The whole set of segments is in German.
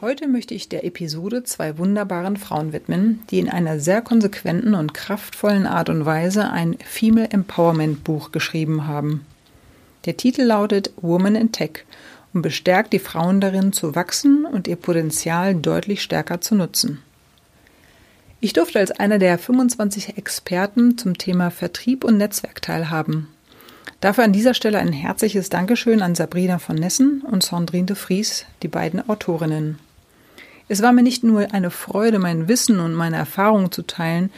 Heute möchte ich der Episode zwei wunderbaren Frauen widmen, die in einer sehr konsequenten und kraftvollen Art und Weise ein Female Empowerment Buch geschrieben haben. Der Titel lautet Woman in Tech und bestärkt die Frauen darin zu wachsen und ihr Potenzial deutlich stärker zu nutzen. Ich durfte als einer der 25 Experten zum Thema Vertrieb und Netzwerk teilhaben. Dafür an dieser Stelle ein herzliches Dankeschön an Sabrina von Nessen und Sandrine de Vries, die beiden Autorinnen. Es war mir nicht nur eine Freude, mein Wissen und meine Erfahrungen zu teilen,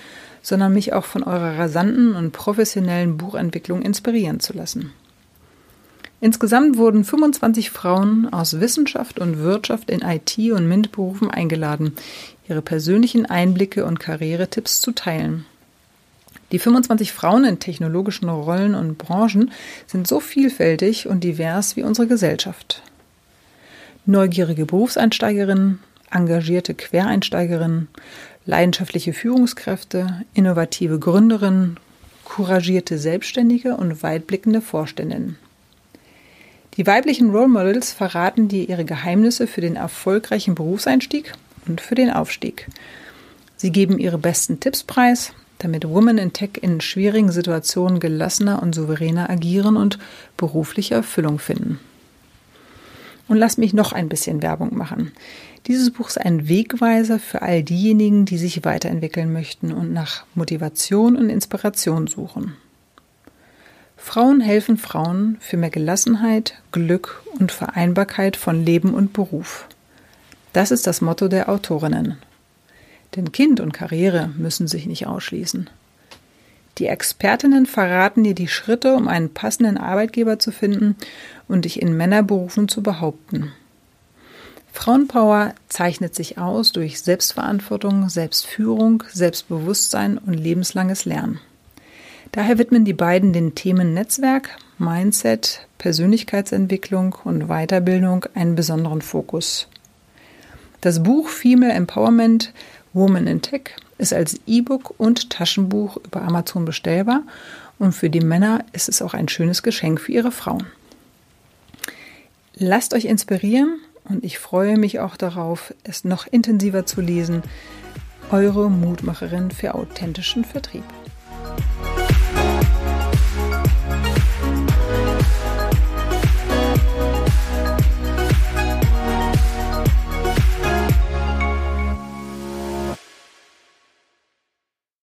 sondern mich auch von eurer rasanten und professionellen Buchentwicklung inspirieren zu lassen. Insgesamt wurden 25 Frauen aus Wissenschaft und Wirtschaft in IT- und MINT-Berufen eingeladen, ihre persönlichen Einblicke und Karrieretipps zu teilen. Die 25 Frauen in technologischen Rollen und Branchen sind so vielfältig und divers wie unsere Gesellschaft. Neugierige Berufseinsteigerinnen, engagierte Quereinsteigerinnen, leidenschaftliche Führungskräfte, innovative Gründerinnen, couragierte Selbstständige und weitblickende Vorständinnen. Die weiblichen Role Models verraten dir ihre Geheimnisse für den erfolgreichen Berufseinstieg und für den Aufstieg. Sie geben ihre besten Tipps preis, damit Women in Tech in schwierigen Situationen gelassener und souveräner agieren und berufliche Erfüllung finden. Und lass mich noch ein bisschen Werbung machen. Dieses Buch ist ein Wegweiser für all diejenigen, die sich weiterentwickeln möchten und nach Motivation und Inspiration suchen. Frauen helfen Frauen für mehr Gelassenheit, Glück und Vereinbarkeit von Leben und Beruf. Das ist das Motto der Autorinnen. Denn Kind und Karriere müssen sich nicht ausschließen. Die Expertinnen verraten dir die Schritte, um einen passenden Arbeitgeber zu finden und dich in Männerberufen zu behaupten. Frauenpower zeichnet sich aus durch Selbstverantwortung, Selbstführung, Selbstbewusstsein und lebenslanges Lernen. Daher widmen die beiden den Themen Netzwerk, Mindset, Persönlichkeitsentwicklung und Weiterbildung einen besonderen Fokus. Das Buch Female Empowerment Woman in Tech ist als E-Book und Taschenbuch über Amazon bestellbar und für die Männer ist es auch ein schönes Geschenk für ihre Frauen. Lasst euch inspirieren und ich freue mich auch darauf, es noch intensiver zu lesen. Eure Mutmacherin für authentischen Vertrieb.